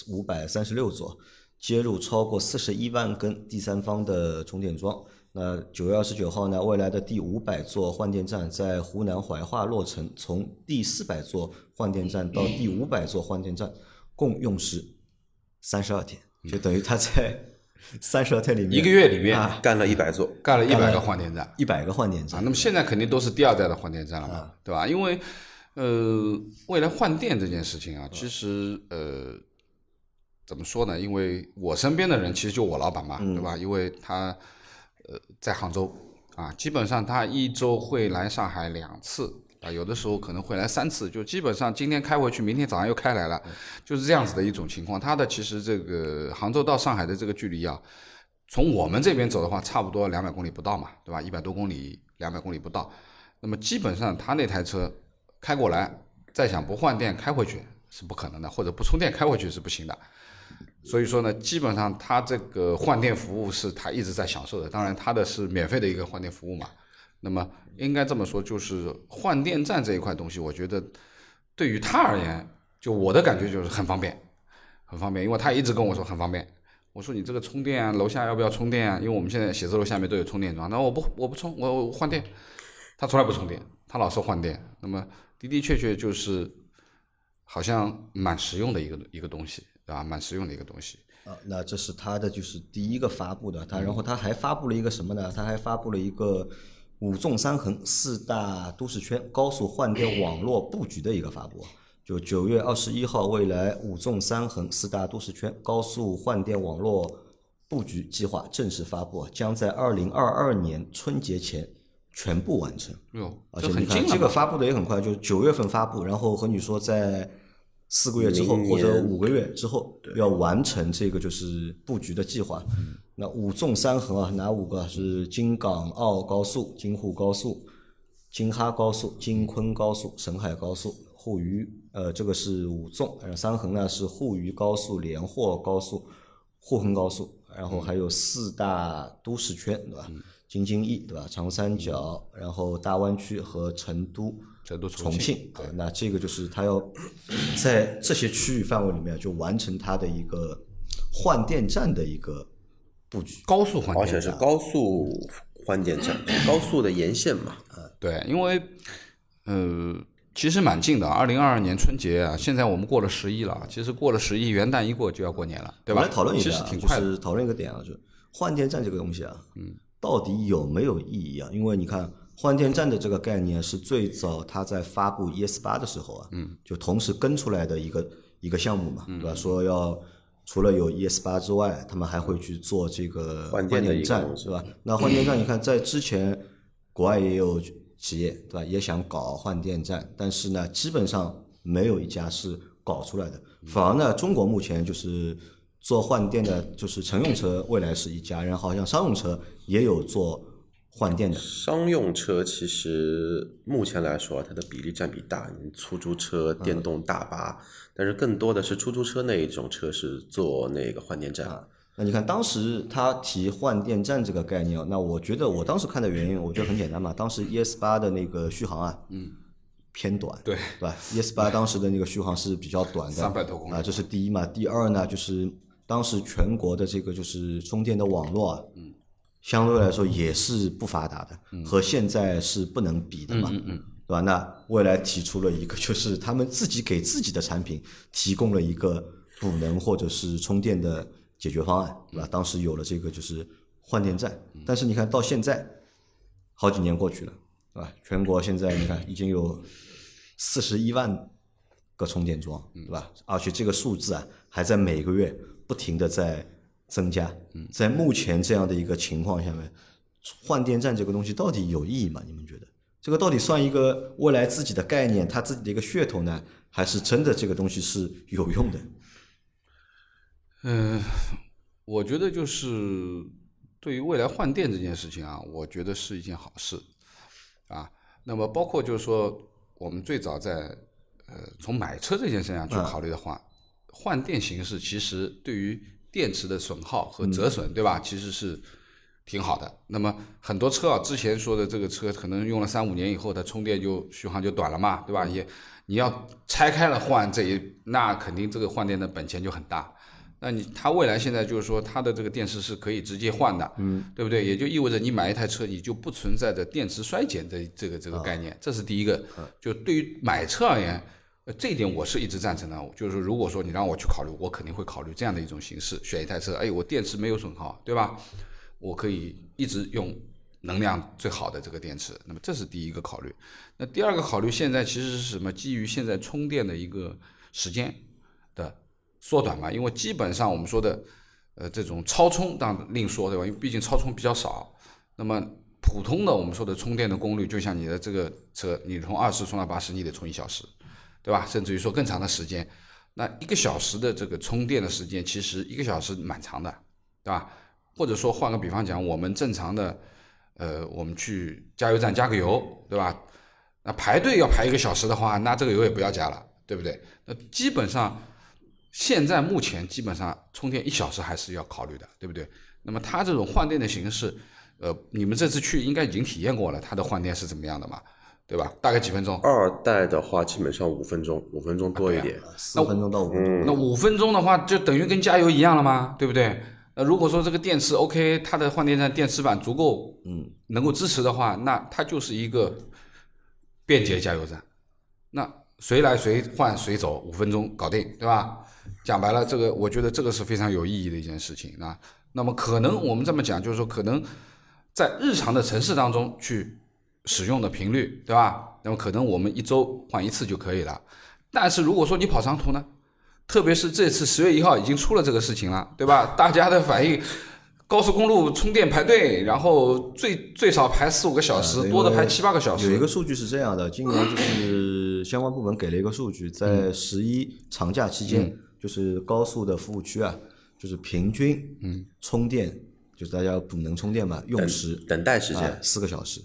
五百三十六座，接入超过四十一万根第三方的充电桩。那九月二十九号呢，未来的第五百座换电站在湖南怀化落成，从第四百座换电站到第五百座换电站，共用时三十二天，就等于他在 三十二天里面一个月里面啊干了一百座，干了一百个换电站。一百个换电啊，站那么现在肯定都是第二代的换电站了嘛，对吧？因为呃，未来换电这件事情啊，其实呃，怎么说呢？因为我身边的人其实就我老板嘛，对吧？因为他呃在杭州啊，基本上他一周会来上海两次啊，有的时候可能会来三次，就基本上今天开回去，明天早上又开来了，就是这样子的一种情况。他的其实这个杭州到上海的这个距离啊，从我们这边走的话，差不多两百公里不到嘛，对吧？一百多公里，两百公里不到。那么基本上他那台车开过来，再想不换电开回去是不可能的，或者不充电开回去是不行的。所以说呢，基本上他这个换电服务是他一直在享受的，当然他的是免费的一个换电服务嘛。那么应该这么说，就是换电站这一块东西，我觉得对于他而言，就我的感觉就是很方便，很方便，因为他一直跟我说很方便。我说你这个充电啊，楼下要不要充电啊？因为我们现在写字楼下面都有充电桩。那我不我不充，我我换电。他从来不充电，他老是换电。那么的的确确就是好像蛮实用的一个一个东西，对吧？蛮实用的一个东西。啊，那这是它的就是第一个发布的，它然后它还发布了一个什么呢？它还发布了一个五纵三横四大都市圈高速换电网络布局的一个发布。就九月二十一号，未来五纵三横四大都市圈高速换电网络布局计划正式发布，将在二零二二年春节前全部完成。哟，而且你看这个发布的也很快，就是九月份发布，然后和你说在四个月之后或者五个月之后要完成这个就是布局的计划。那五纵三横啊，哪五个是京港澳高速、京沪高速、京哈高速、京昆高速、沈海高速、沪渝呃，这个是五纵，然后三横呢是沪渝高速、连霍高速、沪昆高速，然后还有四大都市圈，对吧？京津冀，对吧？长三角，然后大湾区和成都、成都、重庆，啊，那这个就是它要在这些区域范围里面就完成它的一个换电站的一个布局，高速换电，而且是高速换电站，高速的沿线嘛。对，因为呃，其实蛮近的，二零二二年春节啊，现在我们过了十一了，其实过了十一，元旦一过就要过年了，对吧？我来讨论一其下啊，就实挺快的。是讨论一个点啊，就是换电站这个东西啊，嗯，到底有没有意义啊？因为你看换电站的这个概念是最早它在发布 ES 八的时候啊，嗯，就同时跟出来的一个一个项目嘛，对吧？说要除了有 ES 八之外，他们还会去做这个换电站是吧？那换电站你看在之前国外也有企业对吧，也想搞换电站，但是呢，基本上没有一家是搞出来的。反而呢，中国目前就是做换电的，就是乘用车未来是一家，然后好像商用车也有做换电的。商用车其实目前来说，它的比例占比大，你出租车、电动大巴，但是更多的是出租车那一种车是做那个换电站。那你看当时他提换电站这个概念啊，那我觉得我当时看的原因，我觉得很简单嘛。当时 ES 八的那个续航啊，嗯，偏短，对对吧？ES 八当时的那个续航是比较短的，300多公里啊，这是第一嘛。第二呢，就是当时全国的这个就是充电的网络啊，嗯，相对来说也是不发达的，和现在是不能比的嘛，对吧？那未来提出了一个，就是他们自己给自己的产品提供了一个补能或者是充电的解决方案，对吧？当时有了这个就是换电站，但是你看到现在好几年过去了，对吧？全国现在你看已经有四十一万个充电桩，对吧？而且这个数字啊还在每个月不停的在增加。在目前这样的一个情况下面，换电站这个东西到底有意义吗？你们觉得？这个到底算一个未来自己的概念，它自己的一个噱头呢，还是真的这个东西是有用的？嗯，我觉得就是对于未来换电这件事情啊，我觉得是一件好事啊。那么包括就是说，我们最早在呃从买车这件事情上去考虑的话，换电形式其实对于电池的损耗和折损，对吧？其实是挺好的。那么很多车啊，之前说的这个车可能用了三五年以后，它充电就续航就短了嘛，对吧？也你要拆开了换这一，那肯定这个换电的本钱就很大。那你它未来现在就是说，它的这个电池是可以直接换的，嗯，对不对？也就意味着你买一台车，你就不存在着电池衰减的这个这个概念，这是第一个。就对于买车而言，呃，这一点我是一直赞成的。就是如果说你让我去考虑，我肯定会考虑这样的一种形式，选一台车，哎，我电池没有损耗，对吧？我可以一直用能量最好的这个电池。那么这是第一个考虑。那第二个考虑，现在其实是什么？基于现在充电的一个时间的缩短嘛，因为基本上我们说的，呃，这种超充当然另说对吧？因为毕竟超充比较少。那么普通的我们说的充电的功率，就像你的这个车，你从二十充到八十，你得充一小时，对吧？甚至于说更长的时间。那一个小时的这个充电的时间，其实一个小时蛮长的，对吧？或者说换个比方讲，我们正常的，呃，我们去加油站加个油，对吧？那排队要排一个小时的话，那这个油也不要加了，对不对？那基本上现在目前基本上充电一小时还是要考虑的，对不对？那么它这种换电的形式，呃，你们这次去应该已经体验过了，它的换电是怎么样的嘛？对吧？大概几分钟？二代的话，基本上五分钟，五分钟多一点。四分钟到五分钟。那五分钟的话，就等于跟加油一样了吗？对不对？那如果说这个电池 OK，它的换电站电池板足够，嗯，能够支持的话，那它就是一个便捷加油站。那谁来谁换谁走，五分钟搞定，对吧？讲白了，这个我觉得这个是非常有意义的一件事情啊。那么可能我们这么讲，就是说可能在日常的城市当中去使用的频率，对吧？那么可能我们一周换一次就可以了。但是如果说你跑长途呢，特别是这次十月一号已经出了这个事情了，对吧？大家的反应，高速公路充电排队，然后最最少排四五个小时，多的排七八个小时。有一个数据是这样的，今年就是相关部门给了一个数据，在十一长假期间，就是高速的服务区啊。就是平均，嗯，充电就是大家补能充电嘛，用时等待时间四个小时，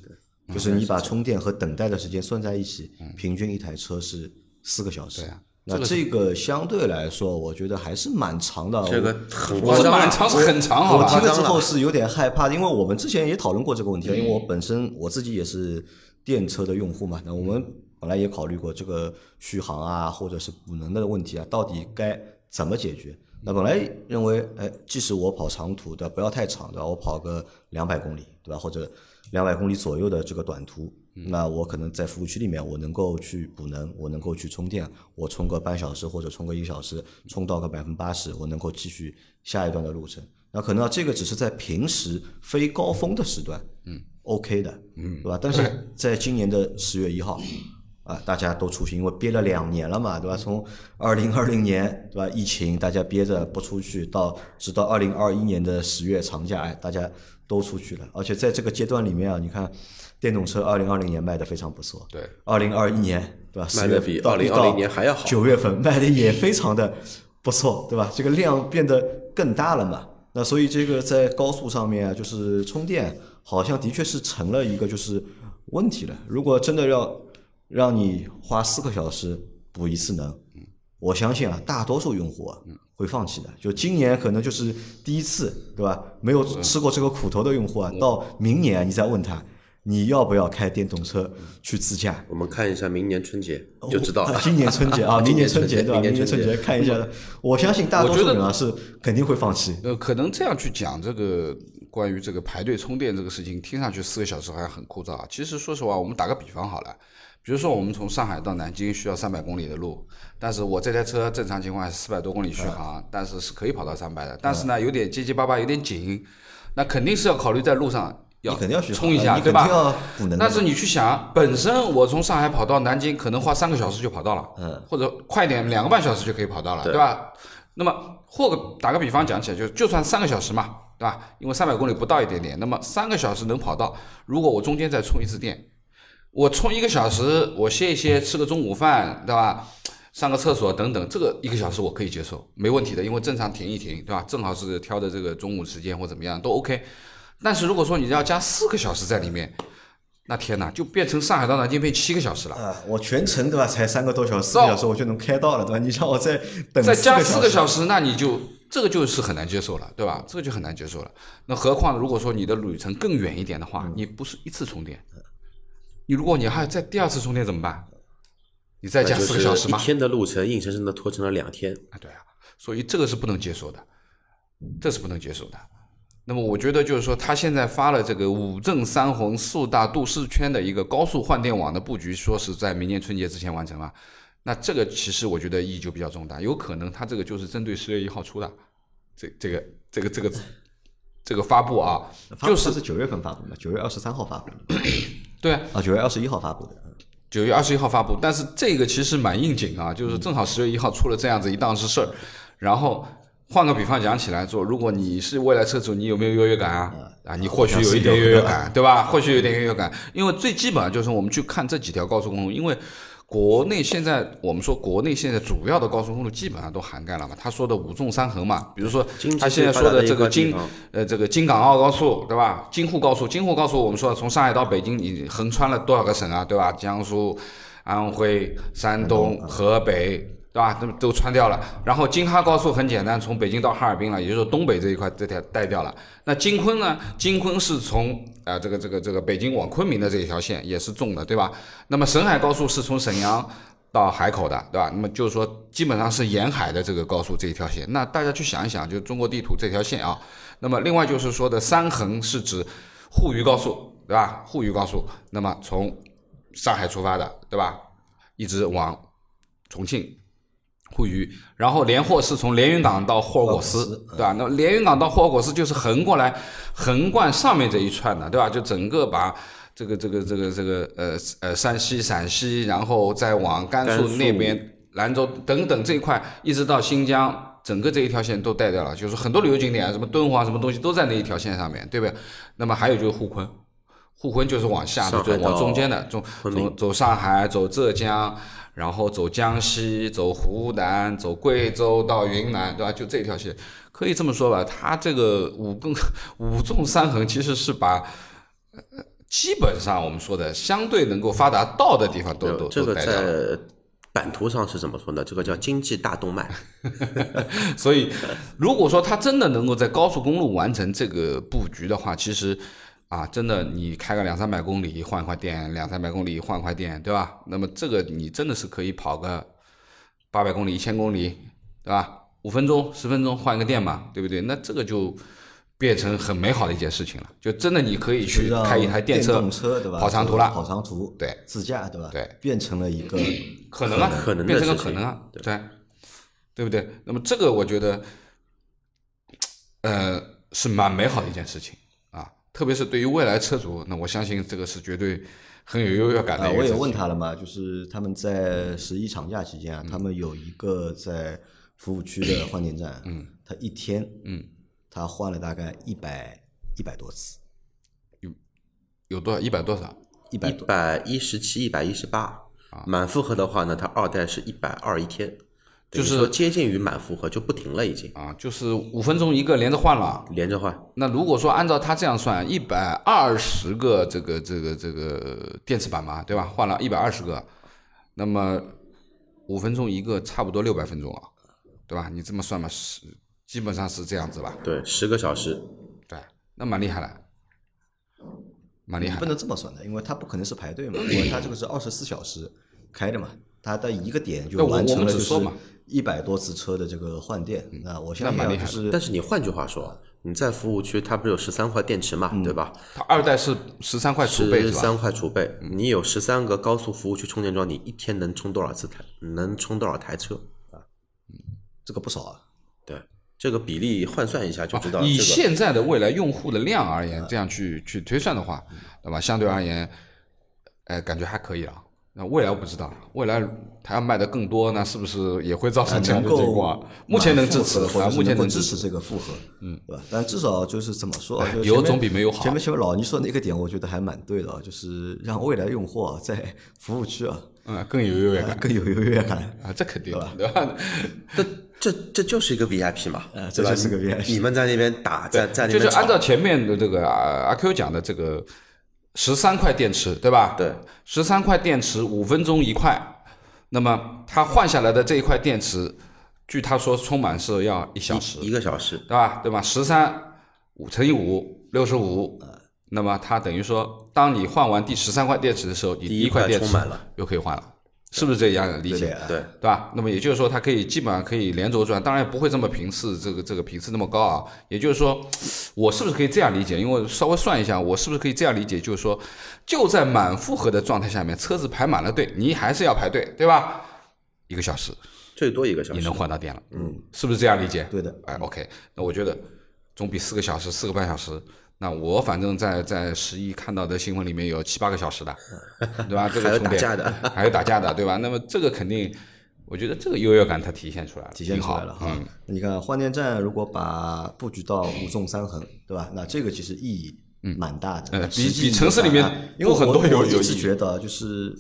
就是你把充电和等待的时间算在一起，平均一台车是四个小时。对啊，那这个相对来说，我觉得还是蛮长的。这个很我蛮长是很长，我听了之后是有点害怕，因为我们之前也讨论过这个问题，因为我本身我自己也是电车的用户嘛，那我们本来也考虑过这个续航啊，或者是补能的问题啊，到底该怎么解决？那本来认为，哎，即使我跑长途的，不要太长的，我跑个两百公里，对吧？或者两百公里左右的这个短途，那我可能在服务区里面，我能够去补能，我能够去充电，我充个半小时或者充个一小时，充到个百分之八十，我能够继续下一段的路程。那可能这个只是在平时非高峰的时段，嗯，OK 的，嗯，对吧？但是 在今年的十月一号。啊，大家都出去，因为憋了两年了嘛，对吧？从二零二零年，对吧？疫情大家憋着不出去，到直到二零二一年的十月长假，哎，大家都出去了。而且在这个阶段里面啊，你看电动车二零二零年卖的非常不错，对，二零二一年，对吧？卖的比二零二零年还要好。九月份卖的也非常的不错，对吧？这个量变得更大了嘛。那所以这个在高速上面啊，就是充电，好像的确是成了一个就是问题了。如果真的要让你花四个小时补一次能，我相信啊，大多数用户啊会放弃的。就今年可能就是第一次，对吧？没有吃过这个苦头的用户啊，到明年你再问他，你要不要开电动车去自驾？我们看一下明年春节就知道了。今年春节啊，明年春节对吧？明年春节看一下，我相信大多数人啊是肯定会放弃。呃，可能这样去讲这个关于这个排队充电这个事情，听上去四个小时好像很枯燥啊。其实说实话，我们打个比方好了。比如说，我们从上海到南京需要三百公里的路，但是我这台车正常情况下是四百多公里续航，但是是可以跑到三百的。但是呢，有点结结巴巴，有点紧，那肯定是要考虑在路上要充一下，对吧？但是你去想，本身我从上海跑到南京可能花三个小时就跑到了，嗯，或者快点两个半小时就可以跑到了，对吧？那么或个打个比方讲起来，就就算三个小时嘛，对吧？因为三百公里不到一点点，那么三个小时能跑到，如果我中间再充一次电。我充一个小时，我歇一歇，吃个中午饭，对吧？上个厕所等等，这个一个小时我可以接受，没问题的，因为正常停一停，对吧？正好是挑的这个中午时间或怎么样都 OK。但是如果说你要加四个小时在里面，那天呐，就变成上海到南京变七个小时了。啊，我全程对吧，才三个多小时，四个小时我就能开到了，对吧？你让我再等再加四个小时，那你就这个就是很难接受了，对吧？这个就很难接受了。那何况如果说你的旅程更远一点的话，你不是一次充电。你如果你还在第二次充电怎么办？你再加四个小时吗？一天的路程硬生生的拖成了两天啊！对啊，所以这个是不能接受的，这是不能接受的。那么我觉得就是说，他现在发了这个五正三红四大都市圈的一个高速换电网的布局，说是在明年春节之前完成了。那这个其实我觉得意义就比较重大，有可能他这个就是针对十月一号出的，这这个这个这个这个发布啊，就是是九月份发布的，九月二十三号发布的。对啊，九月二十一号发布的，九月二十一号发布，但是这个其实蛮应景啊，就是正好十月一号出了这样子一档子事儿，然后换个比方讲起来说，如果你是未来车主，你有没有优越感啊？啊，你或许有一点优越感，对吧？或许有点优越感，因为最基本就是我们去看这几条高速公路，因为。国内现在我们说国内现在主要的高速公路基本上都涵盖了嘛，他说的五纵三横嘛，比如说他现在说的这个京呃这个京港澳高速对吧？京沪高速，京沪高速我们说从上海到北京你横穿了多少个省啊对吧？江苏、安徽、山东、河北。对吧？那么都穿掉了。然后京哈高速很简单，从北京到哈尔滨了，也就是说东北这一块这条带掉了。那京昆呢？京昆是从啊、这个这个这个北京往昆明的这一条线也是重的，对吧？那么沈海高速是从沈阳到海口的，对吧？那么就是说基本上是沿海的这个高速这一条线。那大家去想一想，就中国地图这条线啊。那么另外就是说的三横是指沪渝高速，对吧？沪渝高速，那么从上海出发的，对吧？一直往重庆、沪渝，然后连货是从连云港到霍尔果斯对吧？那连云港到霍尔果斯就是横过来，横贯上面这一串的，对吧？就整个把这个这个这个这个呃呃山西、陕西，然后再往甘肃那边、兰州等等这一块，一直到新疆。整个这一条线都带掉了，就是很多旅游景点啊，什么敦煌什么东西都在那一条线上面，对不对？那么还有就是沪昆，沪昆就是往下的，就是往中间的，中昆明走走上海，走浙江，然后走江西，走湖南，走贵州到云南，对吧？就这条线，可以这么说吧，它这个五更 五纵三横其实是把。呃基本上我们说的相对能够发达到的地方都都这个在版图上是怎么说呢？这个叫经济大动脉。所以如果说它真的能够在高速公路完成这个布局的话，其实啊，真的你开个两三百公里换一块电，两三百公里换一块电，对吧？那么这个你真的是可以跑个八百公里、一千公里，对吧？五分钟、十分钟换一个电嘛，对不对？那这个就变成很美好的一件事情了，就真的你可以去开一台电车动车对吧？跑长途了，跑长途，对，自驾对吧？对，变成了一个 可能啊，可能变成个可能啊，对，对不对？那么这个我觉得，呃，是蛮美好的一件事情啊，特别是对于未来车主，那我相信这个是绝对很有优越感的啊，我也。问他了嘛，就是他们在十一长假期间啊，他们有一个在服务区的换电站，嗯，他一天，嗯，他换了大概一百一百多次，有有多少？一百多少？一百，一百一十七、一百一十八，满负荷的话呢，它二代是一百二一天，就是说接近于满负荷就不停了，已经啊，就是五分钟一个连着换了。连着换。那如果说按照他这样算，一百二十个这个这个这个电池板嘛，对吧？换了一百二十个，那么五分钟一个，差不多六百分钟了，对吧？你这么算嘛，是基本上是这样子吧？对，十个小时，对，那蛮厉害了，蛮厉害。不能这么算的，因为他不可能是排队嘛，因为他这个是二十四小时开着嘛，它的一个点就完成了就是说嘛一百多次车的这个换电，那我相信那蛮厉害的啊就是但是你换句话说，你在服务区，它不是有十三块电池嘛，对吧？它二代是十三块储备是吧？十三块储备，你有十三个高速服务区充电桩，你一天能充多少次台？能充多少台车啊？这个不少啊。对，这个比例换算一下就知道。以现在的未来用户的量而言，这样去去推算的话，对吧？相对而言，哎，感觉还可以了。那未来我不知道，未来它要卖的更多，那是不是也会造成这样的情况？目前能支持，或者目前能支持。这个复合，嗯，对吧？但至少就是怎么说啊，有总比没有好前面前面老倪说那个点，我觉得还蛮对的啊，就是让未来用户啊在服务区啊嗯，更有优越感更有优越感。啊，这肯定的，对吧？这这这就是一个 VIP 嘛，呃？这就是个 VIP 你们在那边打，在在那边就是按照前面的这个啊阿 Q 讲的这个十三块电池，对吧？对，十三块电池，五分钟一块，那么他换下来的这一块电池，据他说充满是要一小时，一个小时，对吧？对吧？十三五乘以五，六十五。那么它等于说，当你换完第十三块电池的时候，你第一块电池充满了又可以换了，是不是这样的理解？对，对吧？那么也就是说，它可以基本上可以连轴转，当然不会这么频次，这个这个频次那么高啊。也就是说，我是不是可以这样理解？因为稍微算一下，我是不是可以这样理解？就是说，就在满负荷的状态下面，车子排满了队，你还是要排队，对吧？一个小时最多一个小时你能。换到电了，嗯，是不是这样理解？对的，哎，OK，那我觉得总比四个小时、四个半小时。那我反正在在十一看到的新闻里面有七八个小时的，对吧？这还有个充电打架的，还有打架的，对吧？那么这个肯定，我觉得这个优越感它体现出来了，体现出来了哈嗯，。你看换电站如果把布局到五纵三横，对吧？那这个其实意义蛮大的，嗯比比城市里面因为很多有有意义直觉得就是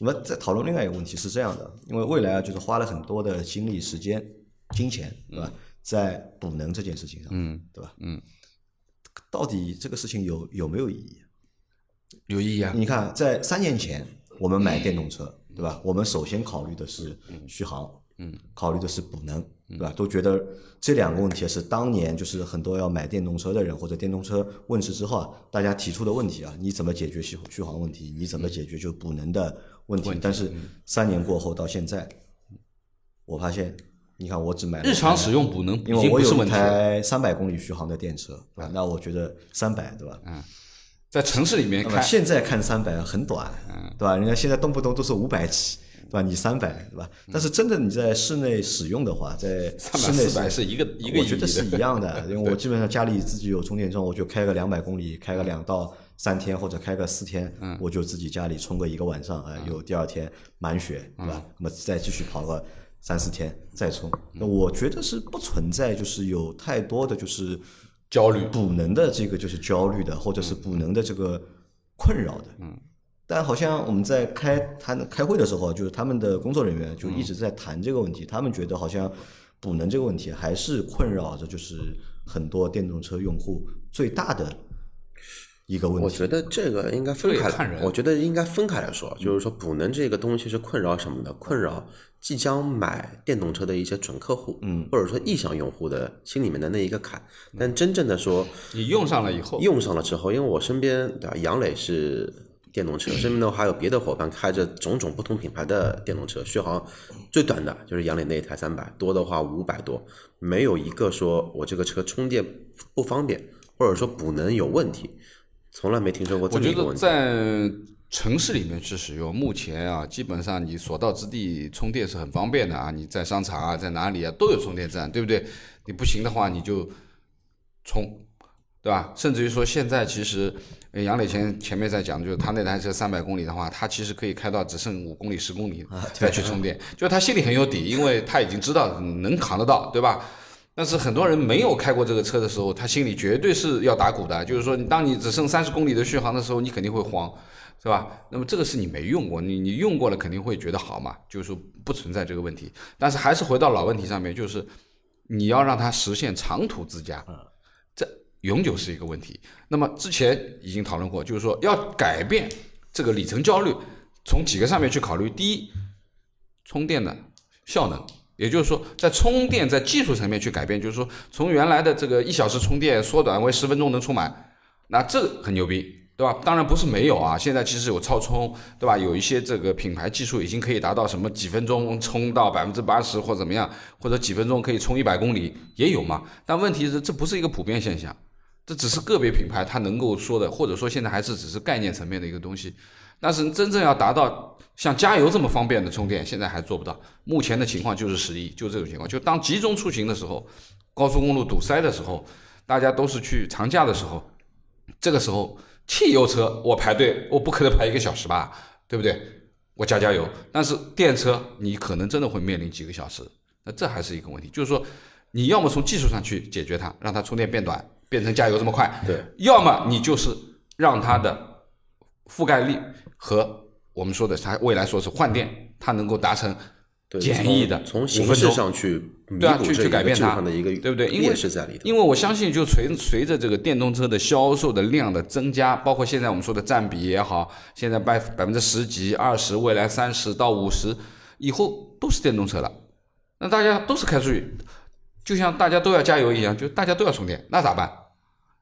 我们在讨论另外一个问题是这样的，因为未来啊就是花了很多的精力、时间、金钱，对吧？在补能这件事情上，嗯，对吧？嗯，到底这个事情有有没有意义？有意义啊。你看，在三年前我们买电动车，对吧？我们首先考虑的是续航，嗯，考虑的是补能，对吧？都觉得这两个问题是当年就是很多要买电动车的人或者电动车问世之后啊，大家提出的问题啊，你怎么解决续续航问题？你怎么解决就补能的问题？但是三年过后到现在，我发现，你看我只买了日常使用补能已因为我有一。台三百公里续航的电车，对吧？那我觉得三百，对吧？嗯在城市里面那么开，现在看三百很短，嗯对吧？人家现在动不动都是五百起，对吧？你三百，对吧？但是真的你在室内使用的话，在室内百四百是一个一个我觉得是一样的，因为我基本上家里自己有充电桩，我就开个两百公里，开个两到三天或者开个四天，嗯我就自己家里充个一个晚上，哎，有第二天满血，对吧？那么再继续跑个三四天再充，那我觉得是不存在就是有太多的就是焦虑补能的这个就是焦虑的，或者是补能的这个困扰的。嗯，但好像我们在开谈开会的时候，就是他们的工作人员就一直在谈这个问题，他们觉得好像补能这个问题还是困扰着就是很多电动车用户最大的一个问题。我觉得这个应该分开看人，我觉得应该分开来说，就是说补能这个东西是困扰什么的？困扰即将买电动车的一些准客户，嗯，或者说意向用户的心里面的那一个坎。但真正的说，你用上了以后，用上了之后，因为我身边对吧，杨磊是电动车，身边的话还有别的伙伴开着种种不同品牌的电动车，续航最短的就是杨磊那一台三百，多的话五百多，没有一个说我这个车充电不方便，或者说补能有问题，从来没听说过这么一个问题。在城市里面去使用，目前啊，基本上你所到之地充电是很方便的啊。你在商场啊，在哪里啊都有充电站，对不对？你不行的话，你就充，对吧？甚至于说，现在其实呃杨磊前前面在讲，就是他那台车三百公里的话，他其实可以开到只剩五公里、十公里再去 充电，就他心里很有底，因为他已经知道能扛得到，对吧？但是很多人没有开过这个车的时候，他心里绝对是要打鼓的。就是说，当你只剩三十公里的续航的时候，你肯定会慌，是吧？那么这个是你没用过，你你用过了肯定会觉得好嘛，就是说不存在这个问题。但是还是回到老问题上面，就是你要让它实现长途自驾，这永久是一个问题。那么之前已经讨论过，就是说要改变这个里程焦虑，从几个上面去考虑。第一，充电的效能，也就是说，在充电在技术层面去改变，就是说从原来的这个一小时充电缩短为十分钟能充满，那这个很牛逼，对吧？当然不是没有啊，现在其实有超充，对吧？有一些这个品牌技术已经可以达到什么几分钟充到百分之八十或怎么样，或者几分钟可以充一百公里也有嘛。但问题是这不是一个普遍现象，这只是个别品牌它能够说的，或者说现在还是只是概念层面的一个东西。但是真正要达到像加油这么方便的充电，现在还做不到。目前的情况就是十一，就这种情况。就当集中出行的时候，高速公路堵塞的时候，大家都是去长假的时候，这个时候汽油车我排队，我不可能排一个小时吧，对不对？我加加油。但是电车你可能真的会面临几个小时，那这还是一个问题。就是说，你要么从技术上去解决它，让它充电变短，变成加油这么快；对，要么你就是让它的覆盖率和我们说的它未来说是换电，它能够达成对简易的从形式上去对啊，去去改变它，的一个对不对？因为劣势在里头。因为我相信，就随随着这个电动车的销售的量的增加，包括现在我们说的占比也好，现在百百分之十几、二十，未来三十到五十，以后都是电动车了。那大家都是开出去，就像大家都要加油一样，就大家都要充电，那咋办？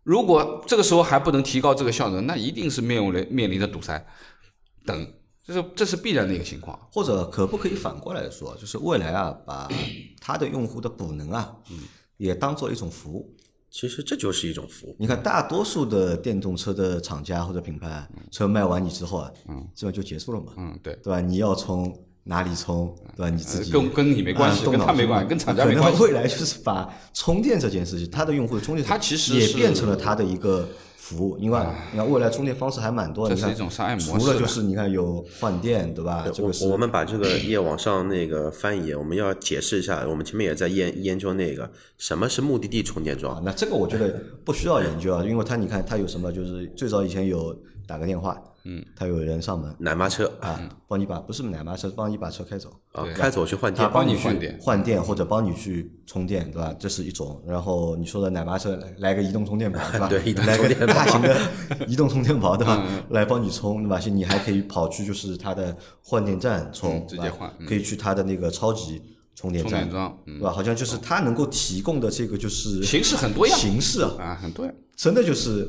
如果这个时候还不能提高这个效能，那一定是面临面临着堵塞等，这是这是必然的一个情况。或者可不可以反过来说，就是未来啊，把 它的用户的补能啊，也当做一种服务。其实这就是一种服务。你看，大多数的电动车的厂家或者品牌，车卖完你之后啊，基本就结束了嘛，嗯，对。对吧？你要从哪里充，对吧？你自己跟跟你没关系跟他没关系跟厂家没关系未来就是把充电这件事情，它的用户的充电，它其实也变成了它的一个服务。因为你看未来充电方式还蛮多的，你看这是一种商业模式除了就是你看有换电，对吧？这我个是我们把这个页往上那个翻一页，我们要解释一下。我们前面也在研研究那个什么是目的地充电啊桩，，那这个我觉得不需要研究啊，因为它你看它有什么，就是最早以前有打个电话，嗯，他有人上门。奶妈车。啊，帮你把不是奶妈车，帮你把车开走，啊，开走去换电，他帮你去换电。换电或者帮你去充电，对吧？这是一种。然后你说的奶妈车来来个移动充电宝，对吧？对来个充电宝。大型的 移动充电宝，对吧？来帮你充，对吧？你还可以跑去就是它的换电站充，嗯直接对吧换嗯。可以去它的那个超级充电站充电桩，嗯。对，吧？好像就是它能够提供的这个就是形式很多样。形式啊，啊，很多样。真的就是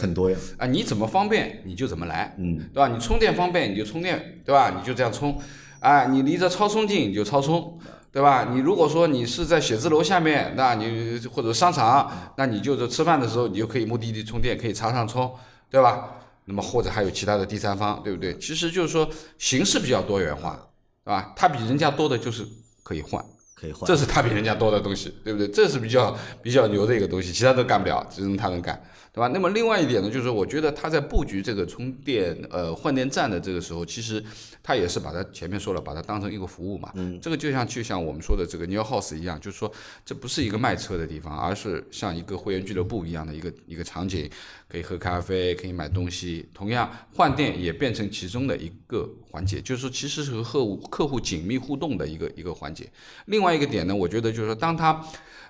很多呀。啊，你怎么方便你就怎么来，嗯，对吧？你充电方便你就充电，对吧？你就这样充，啊，你离着超充近你就超充，对吧？你如果说你是在写字楼下面，那你或者商场，那你就是吃饭的时候你就可以目的地充电，可以插上充，对吧？那么或者还有其他的第三方，对不对？其实就是说形式比较多元化，对吧？它比人家多的就是可以换。可以换这。是他比人家多的东西，对不对？这是比较比较牛的一个东西，其他都干不了，只能他能干，对吧？那么另外一点呢，就是我觉得他在布局这个充电呃换电站的这个时候，其实他也是把它前面说了，把它当成一个服务嘛。嗯，这个就像就像我们说的这个 New House 一样，就是说这不是一个卖车的地方，而是像一个会员俱乐部一样的一个一个场景，可以喝咖啡，可以买东西。同样，换电也变成其中的一个环节，就是说其实是和客户客户紧密互动的一个一个环节。另外一个点呢，我觉得就是说，当他，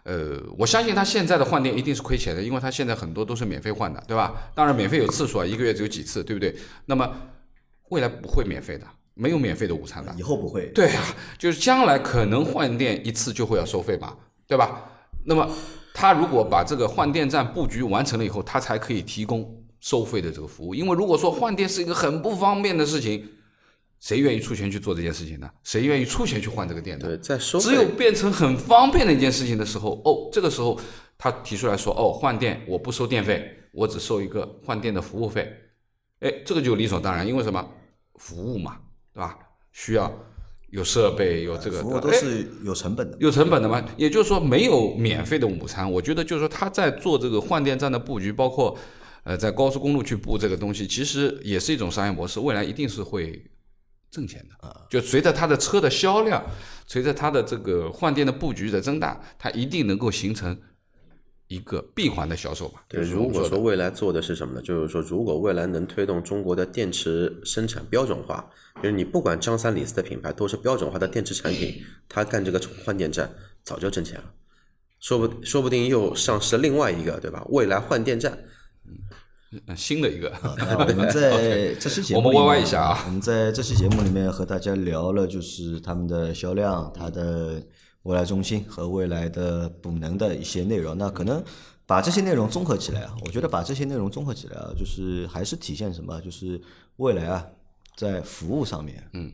呃，我相信他现在的换电一定是亏钱的，因为他现在很多都是免费换的，对吧？当然免费有次数啊，一个月只有几次，对不对？那么未来不会免费的，没有免费的午餐的。以后不会，对啊，就是将来可能换电一次就会要收费嘛，对吧？那么他如果把这个换电站布局完成了以后，他才可以提供收费的这个服务。因为如果说换电是一个很不方便的事情，谁愿意出钱去做这件事情呢？谁愿意出钱去换这个电呢？对，在收只有变成很方便的一件事情的时候，哦，这个时候他提出来说，哦，换电我不收电费，我只收一个换电的服务费，哎，这个就理所当然，因为什么？服务嘛，对吧？需要有设备，有这个服务都哎是有成本的。有成本的嘛，也就是说没有免费的午餐。我觉得就是说他在做这个换电站的布局，包括呃在高速公路去布这个东西，其实也是一种商业模式，未来一定是会挣钱的。就随着它的车的销量，随着它的这个换电的布局的增大，它一定能够形成一个闭环的销售吧。对，如果说未来做的是什么呢？就是说，如果未来能推动中国的电池生产标准化，就是你不管张三李四的品牌都是标准化的电池产品，他干这个换电站早就挣钱了，说不说不定又上市另外一个，对吧？未来换电站，呃新的一个，那我们 在这期节目我们里面 YY 一下啊我们在这期节目里面和大家聊了，就是他们的销量、它的未来中心和未来的补能的一些内容。那可能把这些内容综合起来啊，我觉得把这些内容综合起来啊，就是还是体现什么？就是未来啊，在服务上面，嗯，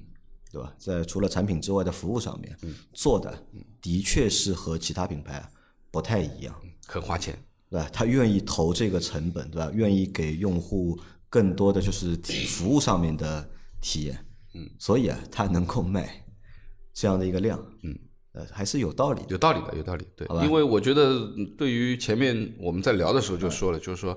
对吧？在除了产品之外的服务上面，做的的确是和其他品牌啊不太一样。很花钱。对吧？他愿意投这个成本，对吧？愿意给用户更多的就是体服务上面的体验，嗯，所以啊，他能够卖这样的一个量，嗯，呃，还是有道理。有道理的，有道理。对，因为我觉得嗯对于前面我们在聊的时候就说了，就是说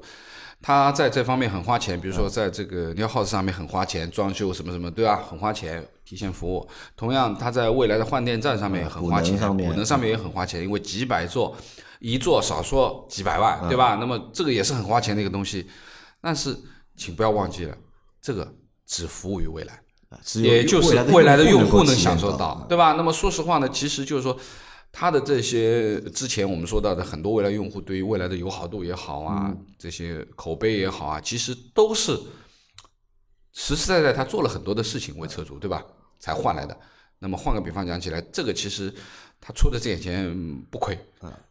他在这方面很花钱，比如说在这个 New House 上面很花钱，装修什么什么，对吧？很花钱，提前服务。同样，他在未来的换电站上面也很花钱，补能上面也很花钱，因为几百座，一座少说几百万，对吧？那么这个也是很花钱的一个东西。但是，请不要忘记了，这个只服务于未来。也就是未未来的用用户能享受到，对吧？那么说实话呢，其实就是说，它的这些之前我们说到的很多未来用户对于未来的友好度也好啊，这些口碑也好啊，其实都是实实在在他做了很多的事情为车主，对吧？才换来的。那么换个比方讲起来，这个其实他出的这点钱嗯不亏，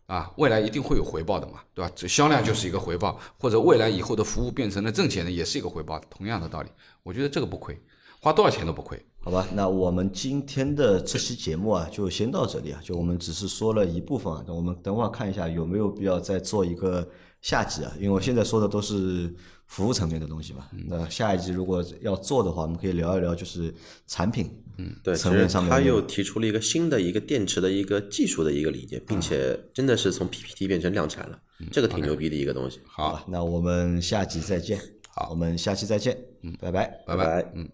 啊，未来一定会有回报的嘛，对吧？这销量就是一个回报，或者未来以后的服务变成了挣钱的，也是一个回报，同样的道理，我觉得这个不亏，花多少钱都不亏。好吧，那我们今天的这期节目啊，就先到这里啊。就我们只是说了一部分啊，那我们等会儿看一下有没有必要再做一个下集啊。因为我现在说的都是服务层面的东西嘛。那下一集如果要做的话，我们可以聊一聊就是产品嗯对，其层实面上面他又提出了一个新的一个电池的一个技术的一个理念，并且真的是从 PPT 变成量产了，这个挺牛逼的一个东西。好吧，那我们下集再见。好，我们下期再见。嗯，拜拜。拜拜拜嗯。